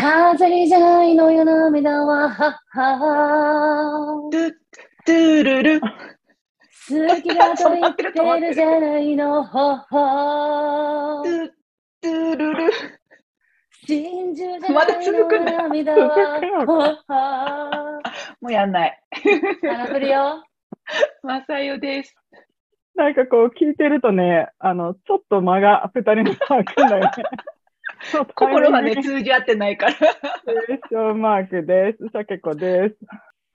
風にじゃないのよ涙は、はっは。トゥ、トゥルル。好きだと言ってるじゃないの、ほほト。ゥ、トゥルル。真珠じゃまだないの涙は、ほほ。もうやんない。鼻振るよ。まさよです。なんかこう聞いてるとね、あの、ちょっと間が二人の空くんだよね。心はね、通じ合ってないから。クエスチョンマークです。シャケ子です。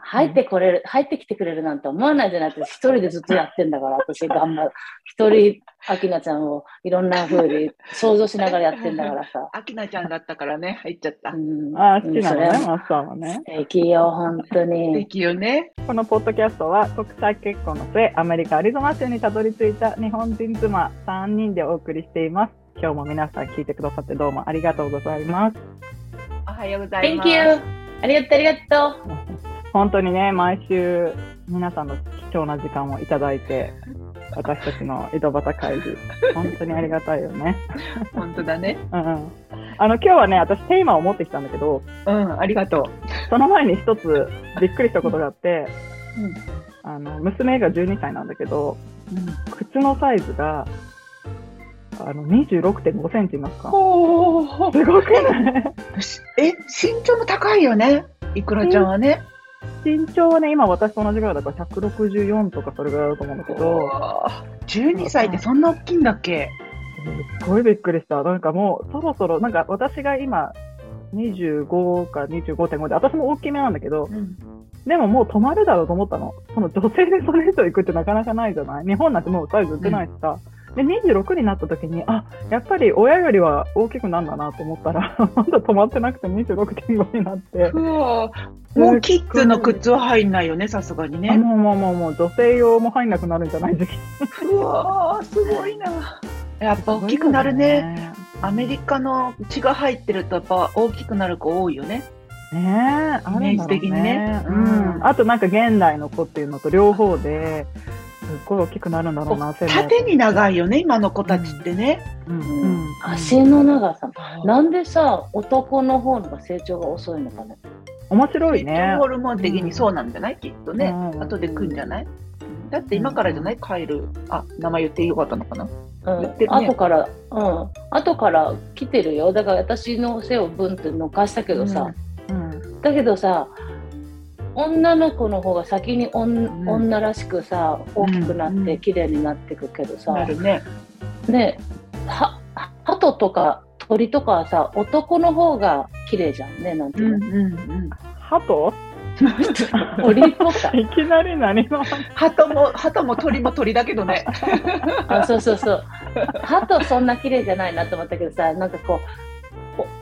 入ってこれる、入ってきてくれるなんて思わないじゃないですか。一人でずっとやってんだから、私頑張る。一人、アキナちゃんをいろんな風に想像しながらやってんだからさ。あきなちゃんだったからね、入っちゃったう。ん、ああ、好きなのね、マスさんはね素。敵よ、本当素に。敵よね。このポッドキャストは国際結婚の末、アメリカ・アリゾナ州にたどり着いた日本人妻3人でお送りしています。今日も皆さん聞いてくださってどうもありがとうございます。おはようございま Thank す。you! ありがとう、ありがとう。本当にね、毎週皆さんの貴重な時間をいただいて、私たちの井戸端会議、本当にありがたいよね。本当だね。うんうん。あの、今日はね、私テーマを持ってきたんだけど、うん、ありがとう。その前に一つびっくりしたことがあって、うんあの、娘が12歳なんだけど、靴のサイズが、あの、26.5センチいますか？ほーすごくない？え、身長も高いよね。いくらちゃんはね。身長はね、今私と同じぐらいだから164とかそれぐらいだと思うんだけど、12歳ってそんな大きいんだっけ？すごいびっくりした。なんかもう、そろそろ、なんか私が今、25か25.5で、私も大きめなんだけど、でももう止まるだろうと思ったの。その女性でそれ以上行くってなかなかないじゃない？日本なんてもうサイズ売ってないしさ。で、26になった時に、あ、やっぱり親よりは大きくなんだなと思ったら、まだ止まってなくて26.5になって。もうキッズの靴は入んないよね、さすがにあね。もうもうもうもう女性用も入んなくなるんじゃない時期。うわー、すごいな。やっぱ大きくなるね。アメリカの血が入ってるとやっぱ大きくなる子多いよね。ねえ、イメージ的にねううんん。あとなんか現代の子っていうのと両方で、すっごい大きくなるんだろうな、縦に長いよね、今の子たちってね。うん。うん。足の長さ。なんでさ、男の方のが成長が遅いのかね。面白い成ね長。ホルモン的にそうなんじゃない？きっとね。うん後で来んじゃない？だって今からじゃない？カエル。あ、名前言ってよかったのかな？うん。言ってるね。後から、うん、後から来てるよ。だから私の背をブンって伸かしたけどさ、うん。だけどさ、女の子の方が先におん、ん女らしくさ、大きくなっうんて綺麗になっていくけどさ、なるね。ね、は、鳩とか鳥とかはさ、男の方が綺麗じゃんね、なんていうの。うん。鳩？鳥とか。いきなり何の？鳩も、鳩も鳥も鳥だけどね。あ、そうそうそう。鳩そんな綺麗じゃないなと思ったけどさ、なんかこ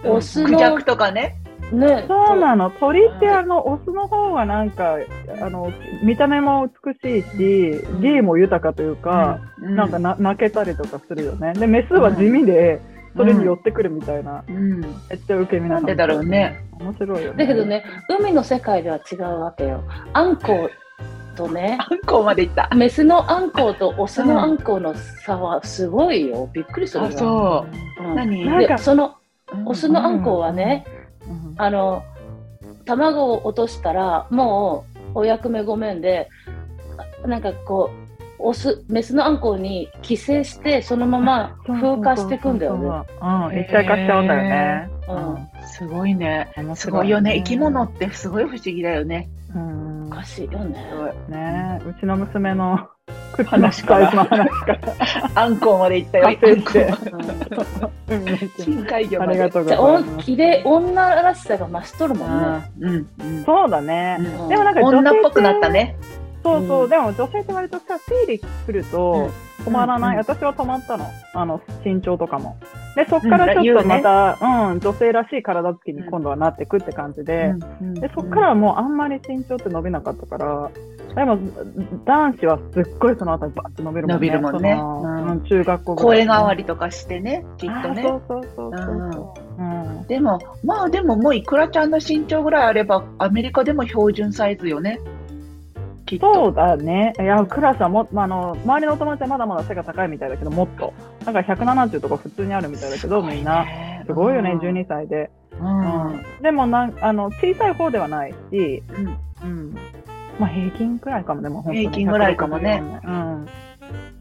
う、おオスの、クジャクとかね。ね、そうなの。鳥ってあの、オスの方がなんか、あの、見た目も美しいし、芸も豊かというか、うんなんかな泣けたりとかするよね。で、メスは地味で、それに寄ってくるみたいな、うん。めっちゃ受け身ななんでだろうね。面白いよね。だけどね、海の世界では違うわけよ。アンコウとね、あんこうまで行った。メスのアンコウとオスのアンコウの差はすごいよ。びっくりするよ。あ、そう。うん何？なんかで、そのうんオスのアンコウはね、うんあの、卵を落としたら、もうお役目ごめんで、なんかこう、オス、メスのアンコウに寄生して、そのまま風化していくんだよね。うん、一体化しちゃうんだよね。うん。すごいね。すごいよね。生き物ってすごい不思議だよね。うんおかしいよね。ねうちの娘の話から話からあんこうまで行ったよ。深海魚まで。ゃありがとうごじゃあ、おざいます。きれい、女らしさが増しとるもんね。うん。うん。そうだね。うんでもなんか女っぽくなったね。そうそう、うんでも女性って割とさ、生理来ると止まらない、うん私は止まったの。あの、身長とかも。で、そっからちょっとうん言うねまた、うん、女性らしい体つきに今度はなってくって感じで、うんで、そっからはもうあんまり身長って伸びなかったから、でも、男子はすっごいそのあたりバッと伸びるもんね。伸びるもんねうんうん中学校声変わりとかしてね、きっとね。そうそうそうそうそう。うんでも、まあでももういくらちゃんの身長ぐらいあれば、アメリカでも標準サイズよね。きっと。そうだね。いや、クラスはも、まあ、あの、周りのお友達はまだまだ背が高いみたいだけど、もっと。なんか170とか普通にあるみたいだけど、みんな。すごいよね、12歳で。うんでもなんあの小さい方ではないし、うんまあ、平均くらいかもでも本当に平均ぐらいかもね。うん、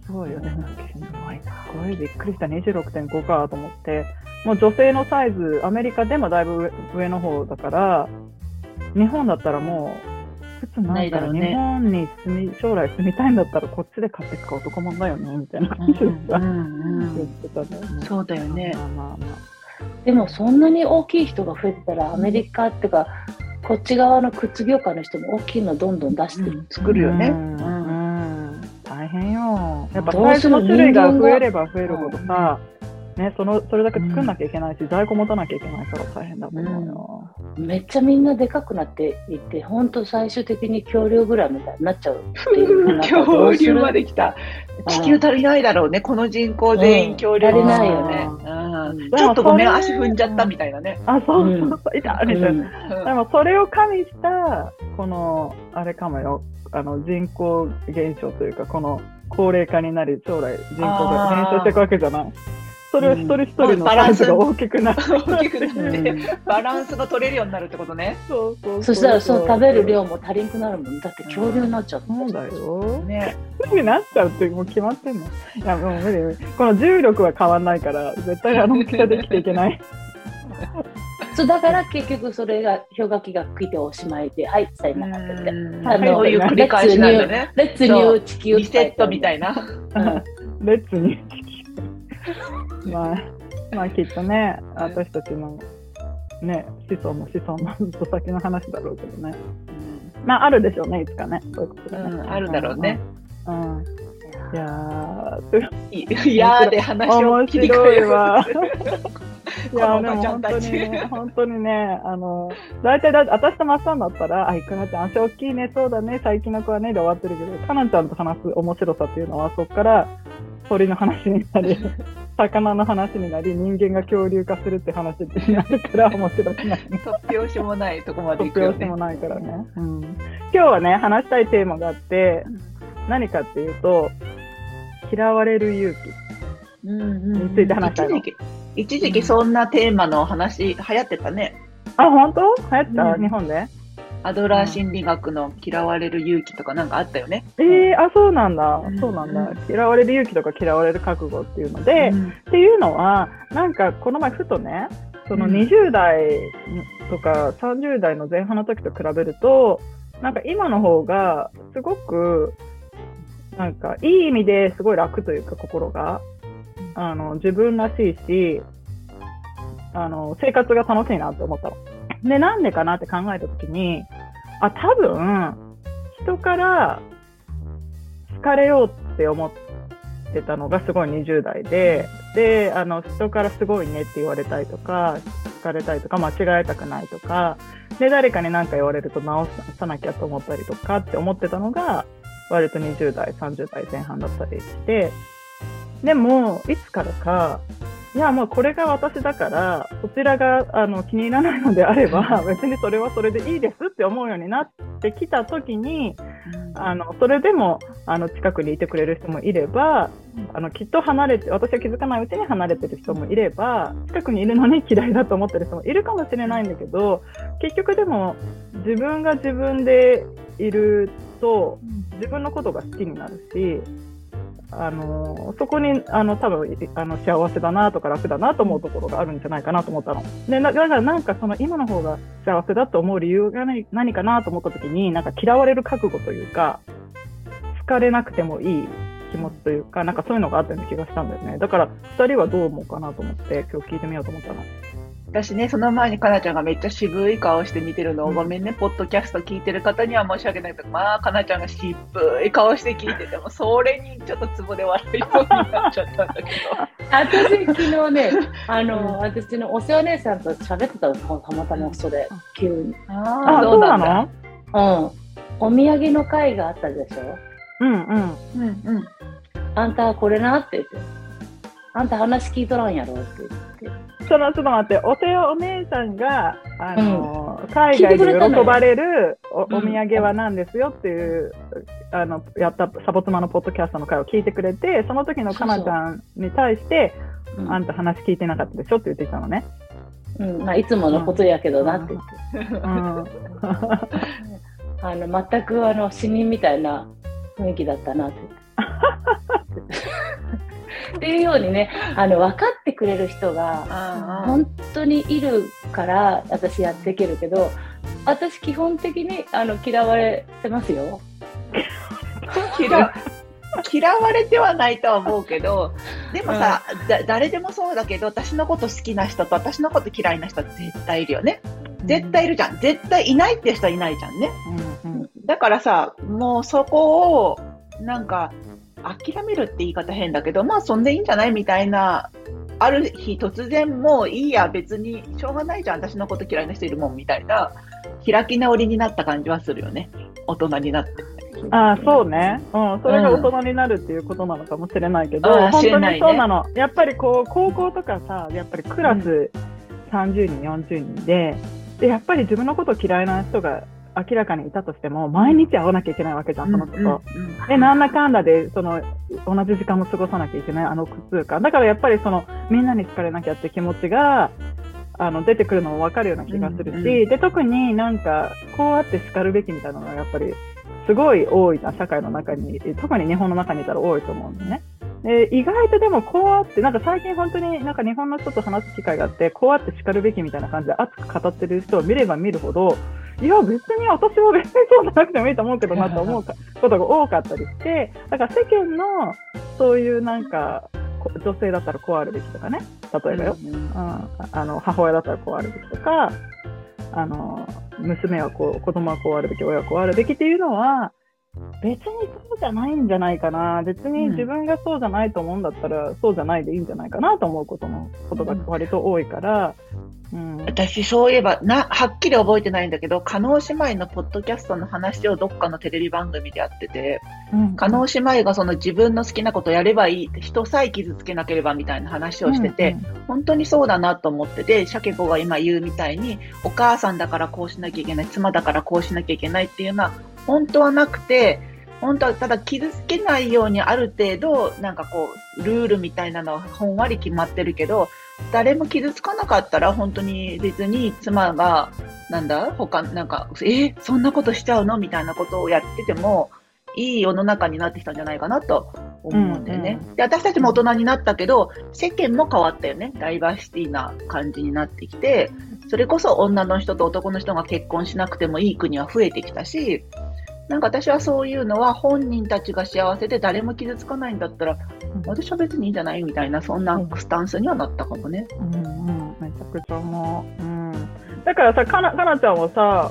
すごいよね。すごいすごいびっくりした。26.5かと思って。もう女性のサイズ、アメリカでもだいぶ上の方だから、日本だったらもう、靴ないから、日本に住み、将来住みたいんだったらこっちで買ってくか男もんだよね、みたいな感じでさ、言ってたね。そうだよね。まあまあまあ。でもそんなに大きい人が増えてたらアメリカっていうかこっち側の靴業界の人も大きいのどんどん出して、うん、作るよね。大変よ。やっぱサイズの種類が増えれば増えるほどさ、ね、そのそれだけ作んなきゃいけないし、在庫持たなきゃいけないから大変だと思うよ。めっちゃみんなでかくなっていって、本当最終的に恐竜ぐらいみたいになっちゃう 恐竜まで来た。地球足りないだろうね、この人口全員恐竜、足りないよね。ちょっとごめん、足踏んじゃったみたいなね。あ、そうそうそう、いたみたいな。でもそれを加味した、この、あれかもよ、あの人口減少というか、この高齢化になり、将来人口が減少していくわけじゃない。それを一人一人のサイズが大きくなって、大きくなってバランスが取れるようになるってことね。そうそうそしたらそう食べる量も足りんくなるもん。だって恐竜になっちゃう。そうだよ。ね。になっちゃうってもう決まってんの。いやもう無理無理。この重力は変わんないから絶対あの大きさで生きていけない。そうだから結局それが氷河期が来ておしまいで、はい、さよならって。あの、そういう繰り返しなんだね。レッツニュー地球リセットみたいな。レッツニュー地球。まあ、まあきっとね、私たちのね、子孫の子孫のずっと先の話だろうけどね。うん、まあ、あるでしょうね、いつかね。そういうことね。うん、あるだろうね。うん。うん、いやー、いやーで話を切り替えるわ。いや、でも本当にね、本当にね、あの、大体だ、私とマッサンだったら、あ、いくらちゃん足大きいね、そうだね、最近の子はね、で終わってるけど、かなちゃんと話す面白さっていうのは、そこから、鳥の話になり、魚の話になり、人間が恐竜化するって話になるから面白くない。突拍子もないとこまで行くよ、ね。突拍子もないからね、うん。今日はね、話したいテーマがあって、何かっていうと、嫌われる勇気について話したいの。一時期そんなテーマの話、流行ってたね。あ、本当？流行った、うん、日本で？アドラー心理学の嫌われる勇気とかなんかあったよね。ええー、あ、そうなんだ、うん、そうなんだ。嫌われる勇気とか嫌われる覚悟っていうので、うん、っていうのは、なんかこの前ふとね、その20代とか30代の前半の時と比べると、なんか今の方がすごく、なんかいい意味ですごい楽というか心が、あの、自分らしいし、あの、生活が楽しいなって思ったの。で、なんでかなって考えたときに、あ、多分、人から好かれようって思ってたのがすごい20代で、で、あの、人からすごいねって言われたいとか、好かれたいとか、間違えたくないとか、で、誰かに何か言われると直さなきゃと思ったりとかって思ってたのが、割と20代、30代前半だったりして、でも、いつからか、いや、もうこれが私だから、そちらがあの気に入らないのであれば、別にそれはそれでいいですって思うようになってきたときに、あのそれでもあの近くにいてくれる人もいれば、あのきっと離れて、私は気づかないうちに離れてる人もいれば、近くにいるのに嫌いだと思ってる人もいるかもしれないんだけど、結局でも自分が自分でいると、自分のことが好きになるし、あのそこにあの多分あの幸せだなとか楽だなと思うところがあるんじゃないかなと思ったの。でだからなんかその今の方が幸せだと思う理由が何かなと思った時になんか嫌われる覚悟というか好かれなくてもいい気持ちというかなんかそういうのがあったような気がしたんだよね。だから2人はどう思うかなと思って今日聞いてみようと思ったの。私ね、その前にかなちゃんがめっちゃ渋い顔して見てるのを、うん、ごめんね、ポッドキャスト聞いてる方には申し訳ないけど、まあ、かなちゃんが渋い顔して聞いてても、それにちょっとツボで笑うようになっちゃったんだけど。私、昨日ね、あの、うん、私のお世話姉さんと喋ってたの、たまたまそれ、急に。ああ、そうなの？うん。お土産の会があったでしょ？うんうん。うんうん。あんたこれなって言って。あんた話聞いとらんやろって言って。そのちょっと待って、お手お姉さんが、あの、うん、海外で喜ばれるおお土産は何ですよっていう、うん、あの、やったサボ妻のポッドキャストの会を聞いてくれて、その時のかなちゃんに対して、そうそうあんた話聞いてなかったでしょって言ってたのね。うんまあ、いつものことやけどなって言って。うん あの全くあの死人みたいな雰囲気だったなって。っていうようにねあの分かってくれる人が本当にいるから私やっていけるけど私基本的にあの嫌われてますよ。嫌嫌われてはないとは思うけど、でもさ、うん、だ誰でもそうだけど、私のこと好きな人と私のこと嫌いな人絶対いるよね。絶対いるじゃん。絶対いないって人はいないじゃんね。うんうん、だからさ、もうそこを、なんか、諦めるって言い方変だけど、まあそんでいいんじゃないみたいな、ある日突然もういいや、別にしょうがないじゃん、私のこと嫌いな人いるもんみたいな、開き直りになった感じはするよね。大人になって。ああ、そうね。うん。それが大人になるっていうことなのかもしれないけど、うん、本当にそうなの。ね、やっぱりこう、高校とかさ、やっぱりクラス30人、40人で、で、やっぱり自分のこと嫌いな人が明らかにいたとしても、毎日会わなきゃいけないわけじゃん、その人と。で、なんだかんだで、その、同じ時間も過ごさなきゃいけない、あの苦痛感。だからやっぱりその、みんなに好かれなきゃって気持ちが、あの、出てくるのもわかるような気がするし、うんうん、で、特になんか、こうあって叱るべきみたいなのがやっぱり、すごい多いな、社会の中に、特に日本の中にいたら多いと思うんでね。で意外とでもこうあって、なんか最近本当になんか日本の人と話す機会があって、こうあって叱るべきみたいな感じで熱く語ってる人を見れば見るほど、いや、別に私は別にそうじゃなくてもいいと思うけどなと思うことが多かったりして、だから世間のそういうなんか、女性だったらこうあるべきとかね、例えばよ、うん、うん、あの母親だったらこうあるべきとか、あの娘はこう、子供はこうあるべき、親はこうあるべきっていうのは、別にそうじゃないんじゃないかな。別に自分がそうじゃないと思うんだったら、うん、そうじゃないでいいんじゃないかなと思うことのことが割と多いから、うん、私、そういえばな、はっきり覚えてないんだけど、加納姉妹のポッドキャストの話をどっかのテレビ番組でやってて、うん、加納姉妹がその自分の好きなことやればいいって人さえ傷つけなければみたいな話をしてて、うんうん、本当にそうだなと思ってて、シャケ子が今言うみたいに、お母さんだからこうしなきゃいけない、妻だからこうしなきゃいけないっていうのは、本当はなくて、本当はただ傷つけないようにある程度、なんかこう、ルールみたいなのはほんわり決まってるけど、誰も傷つかなかったら本当に別に妻が、なんだ他、なんか、えそんなことしちゃうの？みたいなことをやってても、いい世の中になってきたんじゃないかなと思うんだよね。うんうん、で私たちも大人になったけど、世間も変わったよね。ダイバーシティな感じになってきて、それこそ女の人と男の人が結婚しなくてもいい国は増えてきたし、なんか私はそういうのは本人たちが幸せで誰も傷つかないんだったら、私は別にいいんじゃないみたいな、そんなスタンスにはなったかもね。うん、うん、めちゃくちゃ思う。うん。だからさ、かな、かなちゃんはさ、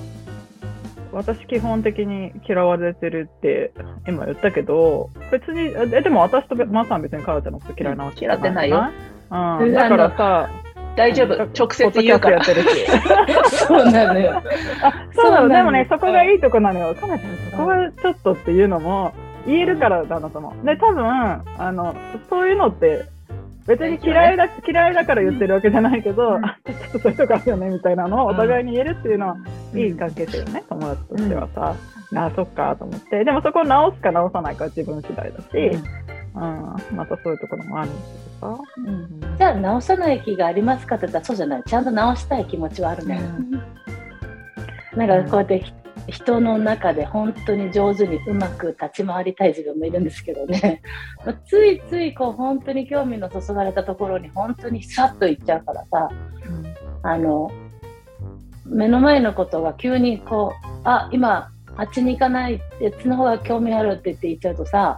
私基本的に嫌われてるって今言ったけど、別に、え、でも私とまさん別にかなちゃんのこと嫌いなわけ嫌ってないよ。うん。だからさ、大丈夫。直接言うから。そうなのよ。あ、そうなの。でもね、そこがいいとこなのよ。かなちゃん、そこはちょっとっていうのも、言えるからだなと思う。で、多分、あの、そういうのって、別に嫌いだ、嫌いだから言ってるわけじゃないけど、あ、ちょっとそういうとこあるよね、みたいなのをお互いに言えるっていうのは、いい関係性よね、友達としてはさ。あ、そっか、と思って。でもそこを直すか直さないかは自分次第だし、うん、またそういうところもあるんですけどさ。うん、じゃあ直さない気がありますかって言ったらそうじゃない。ちゃんと直したい気持ちはあるね。うん、なんかこうやって人の中で本当に上手にうまく立ち回りたい自分もいるんですけどね。ついついこう本当に興味の注がれたところに本当にさっと行っちゃうからさ、うん、あの、目の前のことが急にこう、あ、今あっちに行かない、あっちの方が興味あるって言って行っちゃうとさ、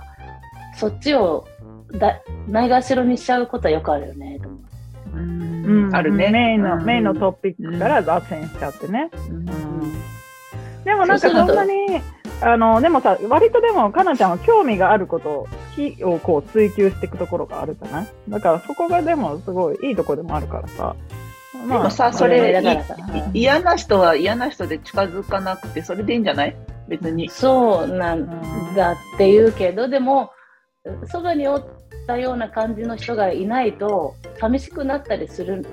そっちをだないがしろにしちゃうことはよくあるよね、と思う。うん、あるね。メインの、メインのトピックから脱線しちゃってね。うん、でもなんかそんなに、あの、でもさ、割とでも、かなちゃんは興味があること、木をこう追求していくところがあるじゃない？だからそこがでもすごいいいとこでもあるからさ。まあ、でもさ、それ、嫌な人は嫌な人で近づかなくて、それでいいんじゃない？別に。そうなんだって言うけど、でも、そばにおったような感じの人がいないと、寂しくなったりする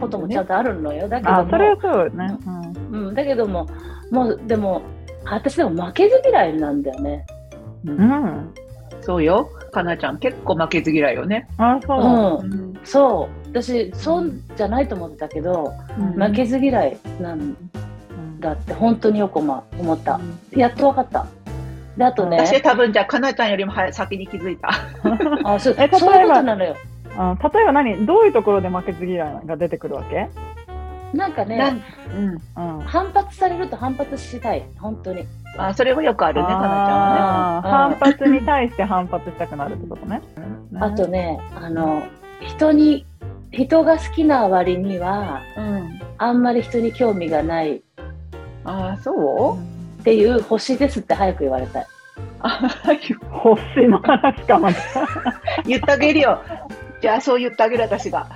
こともちゃんとあるのよ。だけども、それはそうね、うん。だけども、もう、でも、私でも負けず嫌いなんだよね。うん。そうよ。かなちゃん、結構負けず嫌いよね。あ、そう。うん、そう。私そうじゃないと思ってたけど、うん負けず嫌いなんだって本当によく思思った、やっと分かったであとね私多分じゃあ、かなちゃんよりも早先に気づいた。あそうえ例えばそういうことなのよあ例えば何？どういうところで負けず嫌いが出てくるわけ？なんかねうん。うん。反発されると反発したい本当にあ、それもよくあるね、かなちゃんはあー反発に対して反発したくなるってことね。ね。あとねあの人に人が好きな割にはうん。あんまり人に興味がないあ、そっていう星ですって早く言われたい。あ星の話かまた。言ってあげるよ。じゃあ、そう言ってあげる、私が。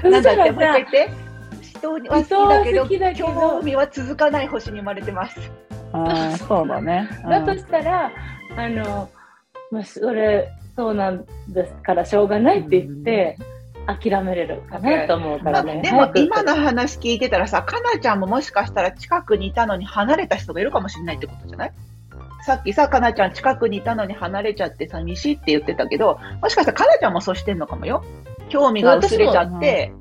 そなんだって、もう一回さ言って。人は好きだけど、興味は続かない星に生まれてます。あーそうだね。うんだとしたら、あの、まあ、それ、そうなんですからしょうがないって言って、諦めれるかなと思うからね。でも今の話聞いてたらさ、かなちゃんももしかしたら近くにいたのに離れた人がいるかもしれないってことじゃない？さっきさ、かなちゃん近くにいたのに離れちゃって寂しいって言ってたけど、もしかしたらかなちゃんもそうしてんのかもよ。興味が薄れちゃって、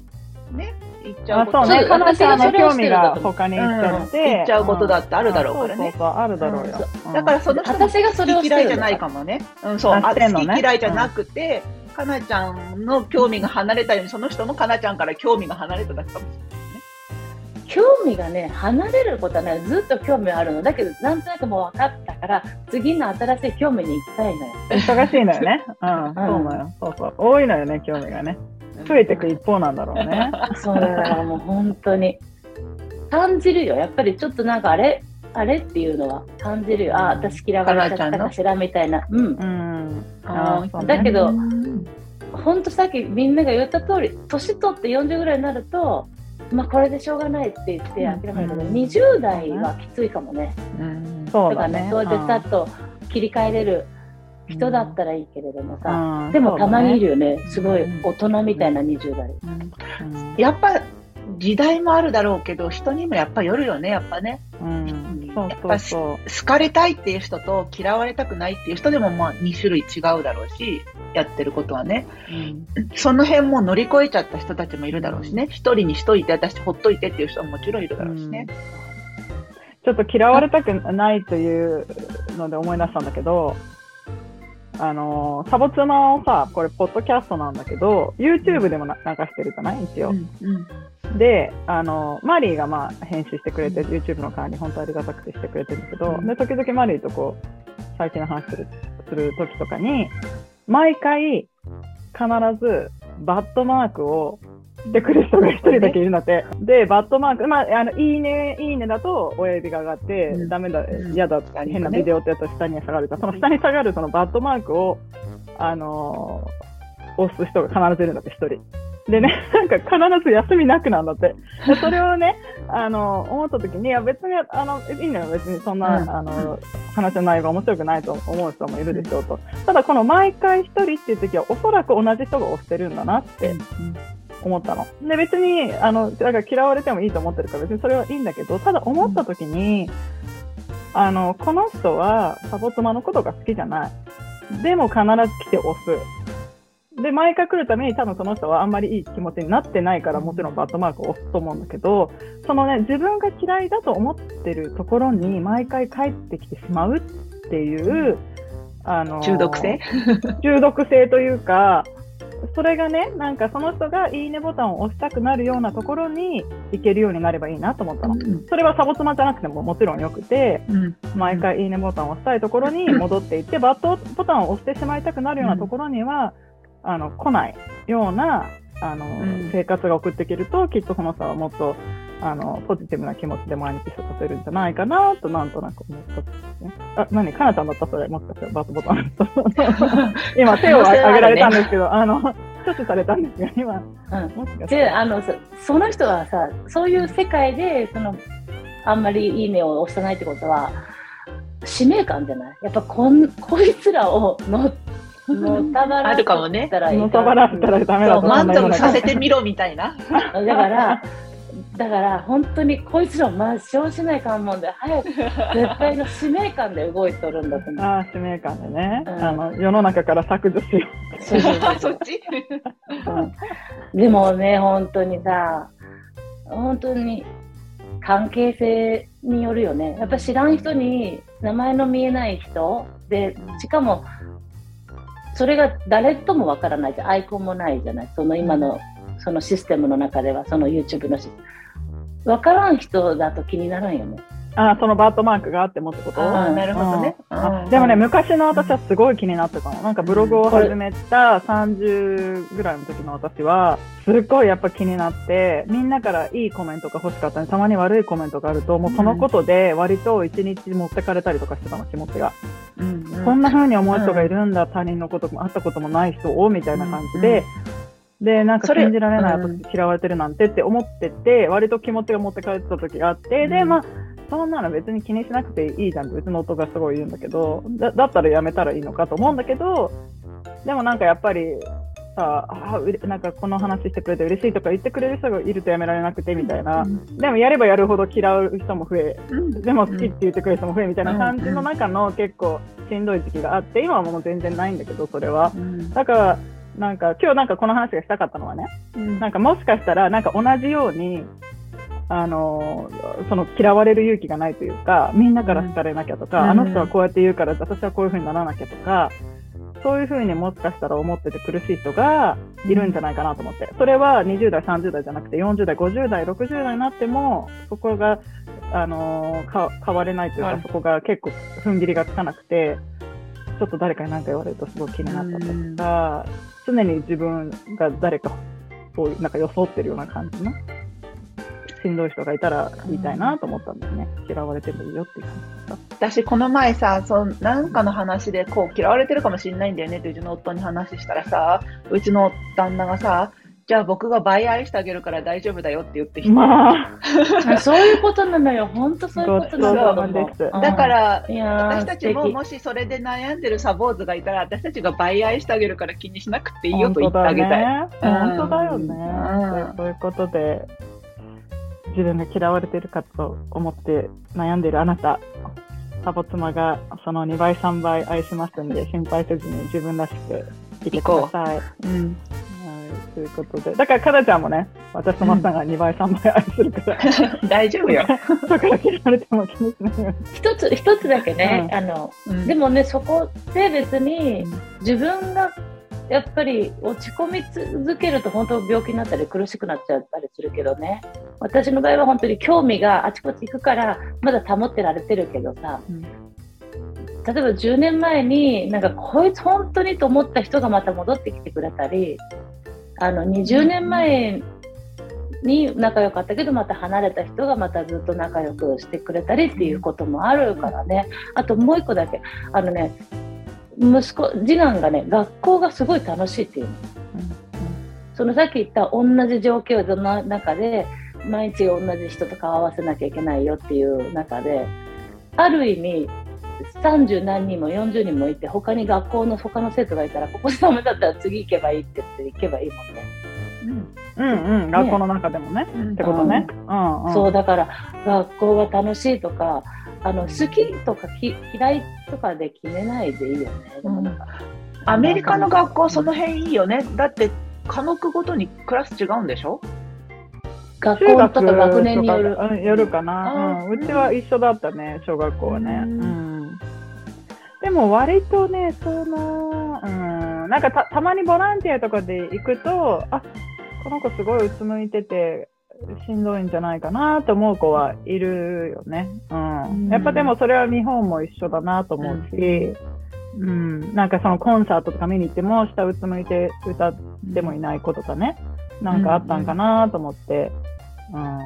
ね、行っちゃうあ、ことそうね。そうかなちゃんの興味が他に行っちゃって。うん行っちゃうことだってあるだろうからねんそうそうそう、あるだろうよ。うんだからその人も私がそれを好き嫌いじゃないかもね。うん、そう。好き嫌いじゃなくて、かなちゃんの興味が離れたように、その人もかなちゃんから興味が離れただけかもしれないね。興味がね、離れることはね、ずっと興味はあるの。だけど、なんとなくもう分かったから、次の新しい興味に行きたいのよ。忙しいのよね。うん、そうなのよ。そうそう。多いのよね、興味がね。増えていく一方なんだろうね。そうだからもう本当に。感じるよ。やっぱりちょっとなんかあれあれ？っていうのは感じるよ。あ、私嫌われ？ちゃったかしらみたいな。うん。うん。だけどうん本当さっきみんなが言った通り、年取って40ぐらいになると、まあこれ？でしょうがないって言って諦めるけど、うん20代はきついかもね。うんそうだね。だからね、そうやってさっと切り替えれ？る人だったらいいけれ？どもさ、でもたまにいるよね、すごい大人みたいな20代。やっぱ時代もあるだろうけど、人にもやっぱよるよね、やっぱね。うん。そうそうそう。好かれたいっていう人と嫌われたくないっていう人でもまあ2種類違うだろうし、やってることはね。その辺も乗り越えちゃった人たちもいるだろうしね。一人にしといて、私ほっといてっていう人ももちろんいるだろうしね。ちょっと嫌われたくないというので思い出したんだけど、あのーサボ妻をさ、これ、ポッドキャストなんだけど、YouTube でもな流してるじゃない？一応。うんうんで、あの、マリーがまあ編集してくれて、YouTube の管理、本当ありがたくてしてくれてるんだけど、うん。で、時々マリーとこう、最近の話する、する時とかに、毎回、必ず、バッドマークをしてくる人が一人だけいるんだって。で、バッドマーク、まあ、あの、いいね、いいねだと親指が上がって、うん。ダメだ、うん。嫌だ、変なビデオってやつは下に下がるから、その下に下がるそのバッドマークを、あのー押す人が必ずいるんだって、一人。でね、なんか必ず休みなくなんだって。でそれをね、あの、思った時に、いや別に、あの、いいのよ、別にそんな、うんあの、話の内容が面白くないと思う人もいるでしょうと。ただ、この毎回一人っていう時は、おそらく同じ人が押してるんだなって思ったの。で、別に、あの、だから嫌われてもいいと思ってるから、別にそれはいいんだけど、ただ思った時に、あの、この人はサボ妻のことが好きじゃない。でも必ず来て押す。で、毎回来るために多分その人はあんまりいい気持ちになってないから、もちろんバットマークを押すと思うんだけど、そのね、自分が嫌いだと思ってるところに毎回帰ってきてしまうっていう、あの、中毒性？中毒性というか、それがね、なんかその人がいいねボタンを押したくなるようなところに行けるようになればいいなと思ったの。それはサボ妻じゃなくてももちろんよくて、うん。毎回いいねボタンを押したいところに戻っていって、バットボタンを押してしまいたくなるようなところには、あの、来ないような、あの、ん。生活が送っていけると、きっとその人はもっと、あの、ポジティブな気持ちで毎日過ごせるんじゃないかなと、なんとなく思ったんですね。あ、何？かなちゃんだったそれ、もしかしてバットボタン。今、手を挙げられたんですけど、あの、挙手されたんですが、今、うん。もしかして。であのそその人はさそういう世界でそのあんまりいいねを押さないってことは使命感じゃない？やっぱこんこいつらをののたばらあるかもねたらいいのたばらったらダメだと満足させてみろみたいな。だからだから本当にこいつら抹消しないかんもんで早く絶対の使命感で動いとるんだと思う。ああ、使命感でね、うんあの。世の中から削除しよそうそうそうそっち？うんでもね、本当にさ、本当に関係性によるよね。やっぱ知らん人に名前の見えない人で、しかも、それが誰ともわからないじゃん。アイコンもないじゃない。その今の、そのシステムの中では、その YouTube のシステム。わからん人だと気にならんよね。う。ああ、そのバートマークがあってもってこと？なるほどね。あでもね、昔の私はすごい気になってたの。なんかブログを始めた30ぐらいの時の私は、すっごいやっぱ気になって、みんなからいいコメントが欲しかったのに、たまに悪いコメントがあると、もうそのことで割と一日持ってかれたりとかしてたの、気持ちが。うんこんな風に思う人がいるんだ、他人のことも会ったこともない人を、みたいな感じで、で、なんかそれ信じられない、うん。私嫌われてるなんてって思ってて、割と気持ちが持ってかれてた時があって、で、うん。まあ、そんなの別に気にしなくていいじゃんって、うちの夫がすごい言うんだけど、だだったらやめたらいいのかと思うんだけど、でもなんかやっぱり、さあ、うれなんかこの話してくれて嬉しいとか言ってくれる人がいるとやめられなくてみたいな、でもやればやるほど嫌う人も増え、うん。でも好きって言ってくれる人も増えみたいな感じの中の結構しんどい時期があって、今はもう全然ないんだけど、それは。うん。だから、なんか今日なんかこの話がしたかったのはね、うん。なんかもしかしたらなんか同じように、あのその嫌われる勇気がないというか、みんなから好かれなきゃとか、うん。あの人はこうやって言うから私はこういう風にならなきゃとか、そういう風にもしかしたら思ってて苦しい人がいるんじゃないかなと思って。それは20代、30代じゃなくて40代、50代、60代になっても、そこが、あのか変われないというか、はいそこが結構踏ん切りがつかなくて、ちょっと誰かに何か言われるとすごい気になったとか、常に自分が誰かをなんか装ってるような感じのしんどい人がいたら言いたいなと思ったんですね。嫌われてもいいよっていう感じ私、この前さ、そのなんかの話で、こう、嫌われてるかもしれないんだよねって、うちの夫に話したらさ、うちの旦那がさ、じゃあ僕が倍愛してあげるから大丈夫だよって言ってきた。て、まあ、あ そういうことなのよ。本当そういうことなのだから、いやー私たちももしそれで悩んでるサボーズがいたら、私たちが倍愛してあげるから気にしなくていいよと言ってあげたい。本当だね。本当だよね。うんそういうことで、自分が嫌われてるかと思って悩んでるあなた、サボ妻がその2倍、3倍愛しますんで、心配せずに自分らしく生きてください。うん。はい、ということで。だから、かなちゃんもね、私とマッサンが2倍、3倍愛するから、大丈夫よ。だから嫌われても気にしない。一つ、一つだけね、あの、うんでもね、そこで別にうん自分がやっぱり落ち込み続けると本当病気になったり苦しくなっちゃったりするけどね。私の場合は本当に興味があちこち行くからまだ保ってられてるけどさ、うん例えば10年前になんかこいつ本当にと思った人がまた戻ってきてくれたり、あの20年前に仲良かったけどまた離れた人がまたずっと仲良くしてくれたりっていうこともあるからね。あともう一個だけ、あのね、息子、次男がね、学校がすごい楽しいっていうの。そのさっき言った同じ状況の中で、毎日同じ人と顔合わせなきゃいけないよっていう中で、ある意味、30何人も40人もいて、他に学校の他の生徒がいたら、ここでダメだったら次行けばいいって言って行けばいいもんね。うんうん、学校の中でもね。うんってことね。うんうん。そうだから学校が楽しいとかあの好きとかき嫌いとかで決めないでいいよね。でもなんかアメリカの学校、その辺いいよね。だって、科目ごとにクラス違うんでしょ？学校とか学年によるうんよるかな、うん。うちは一緒だったね、小学校はね。ううんん。でも割とね、その、うん、なんかたたまにボランティアとかで行くと、あこの子すごいうつむいてて、しんどいんじゃないかなと思う子はいるよね。うん。うん。やっぱでもそれは日本も一緒だなと思うし、うん、なんかそのコンサートとか見に行っても、下うつむいて歌ってもいない子とかね、なんかあったんかなと思って、うん、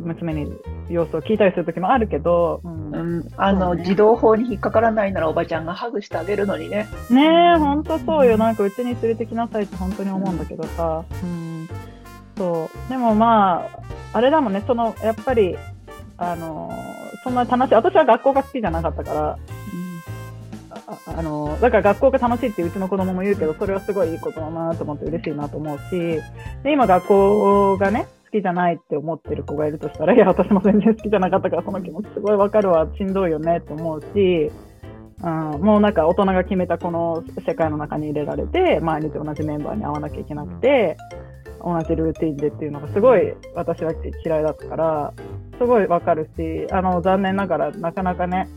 娘に様子を聞いたりするときもあるけど、うんうん。あの、児童法に引っかからないならおばちゃんがハグしてあげるのにね。ねえ、ほんとそうよ。なんかうちに連れてきなさいって本当に思うんだけどさ。うん。そう。でもまあ、あれだもんね、その、やっぱり、あのそんな楽しい。私は学校が好きじゃなかったから、ああの、だから学校が楽しいってうちの子供も言うけど、それはすごいいいことだなと思って嬉しいなと思うし、で、今学校がね、好きじゃないって思ってる子がいるとしたら、いや、私も全然好きじゃなかったから、その気持ちすごいわかるわ、しんどいよねって思うし、うん、もうなんか大人が決めたこの世界の中に入れられて、毎日同じメンバーに会わなきゃいけなくて、同じルーティンでっていうのがすごい私は嫌いだったから、すごいわかるし、あの、残念ながらなかなかね、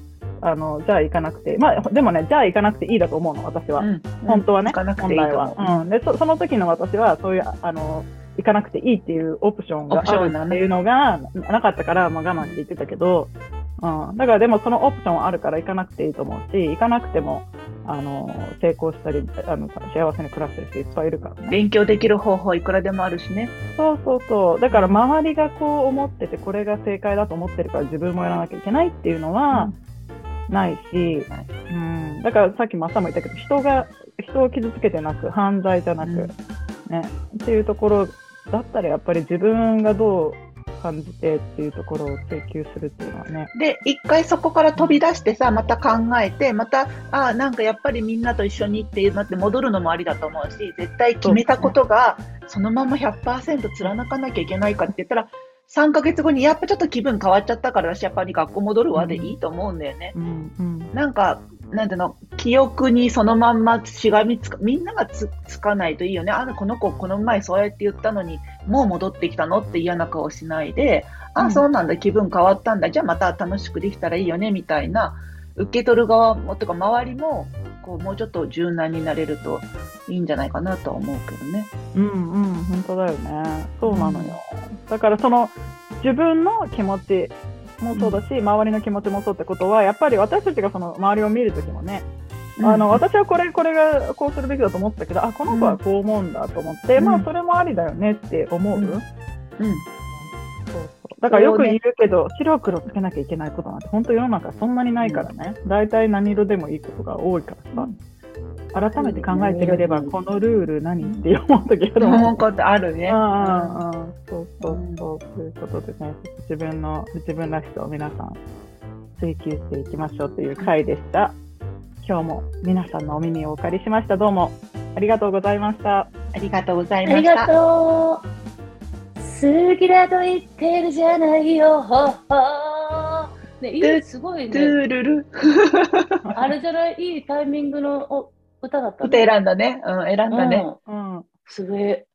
あの、じゃあ行かなくて、まあ、でもね、じゃあ行かなくていいだと思うの、私は。うん、本当はね、本来は。うん。でそ、その時の私は、そういう、あの、行かなくていいっていうオプションがあるっていうのがなかったから、まあ我慢して言ってたけど、うん。だからでもそのオプションあるから行かなくていいと思うし、行かなくても、あの、成功したり、あの、幸せに暮らしてる人いっぱいいるからね。勉強できる方法いくらでもあるしね。そうそうそう。だから周りがこう思ってて、これが正解だと思ってるから自分もやらなきゃいけないっていうのは、ないし、うん、だからさっきマサも言ったけど、人が、人を傷つけてなく、犯罪じゃなく、うん、ね、っていうところだったらやっぱり自分がどう感じてっていうところを追求するっていうのはね。で、一回そこから飛び出してさ、また考えて、また、ああ、なんかやっぱりみんなと一緒にってなって戻るのもありだと思うし、絶対決めたことがそのまま100%貫かなきゃいけないかって言ったら、3ヶ月後にやっぱちょっと気分変わっちゃったから私やっぱり学校戻るわでいいと思うんだよね。うんうん、なんか、なんていうの、記憶にそのまんましがみつか、みんながつつかないといいよね。あの、この子この前そうやって言ったのに、もう戻ってきたのって嫌な顔しないで、あ、うん、そうなんだ、気分変わったんだ、じゃあまた楽しくできたらいいよね、みたいな、受け取る側も、とか周りも、こう、もうちょっと柔軟になれるといいんじゃないかなとは思うけどね。うんうん、本当だよね。そうなのよ。うん、だからその、自分の気持ちもそうだし、うん、周りの気持ちもそうってことは、やっぱり私たちがその周りを見るときもね、あの、私はこれ、これがこうするべきだと思ったけど、あ、この子はこう思うんだと思って、うん、まあ、それもありだよねって思う。うん。うん、そうそうだからよく言うけど、ね、白黒つけなきゃいけないことなんて、本当世の中そんなにないからね。大体何色でもいいことが多いからさ。改めて考えてみれば、このルール何って思うときある思うことあるね。ああ、そうそうそう。ということでね、自分の、自分らしさを皆さん追求していきましょうという回でした。今日も皆さんのお耳をお借りしました。どうもありがとうございました。ありがとうございました。ありがとう。好きだと言ってるじゃないよ。ね、いい、すごいね。あれじゃない、いいタイミングの歌だった、ね。歌選んだね。うん、選んだね。うん。うん、すげえ。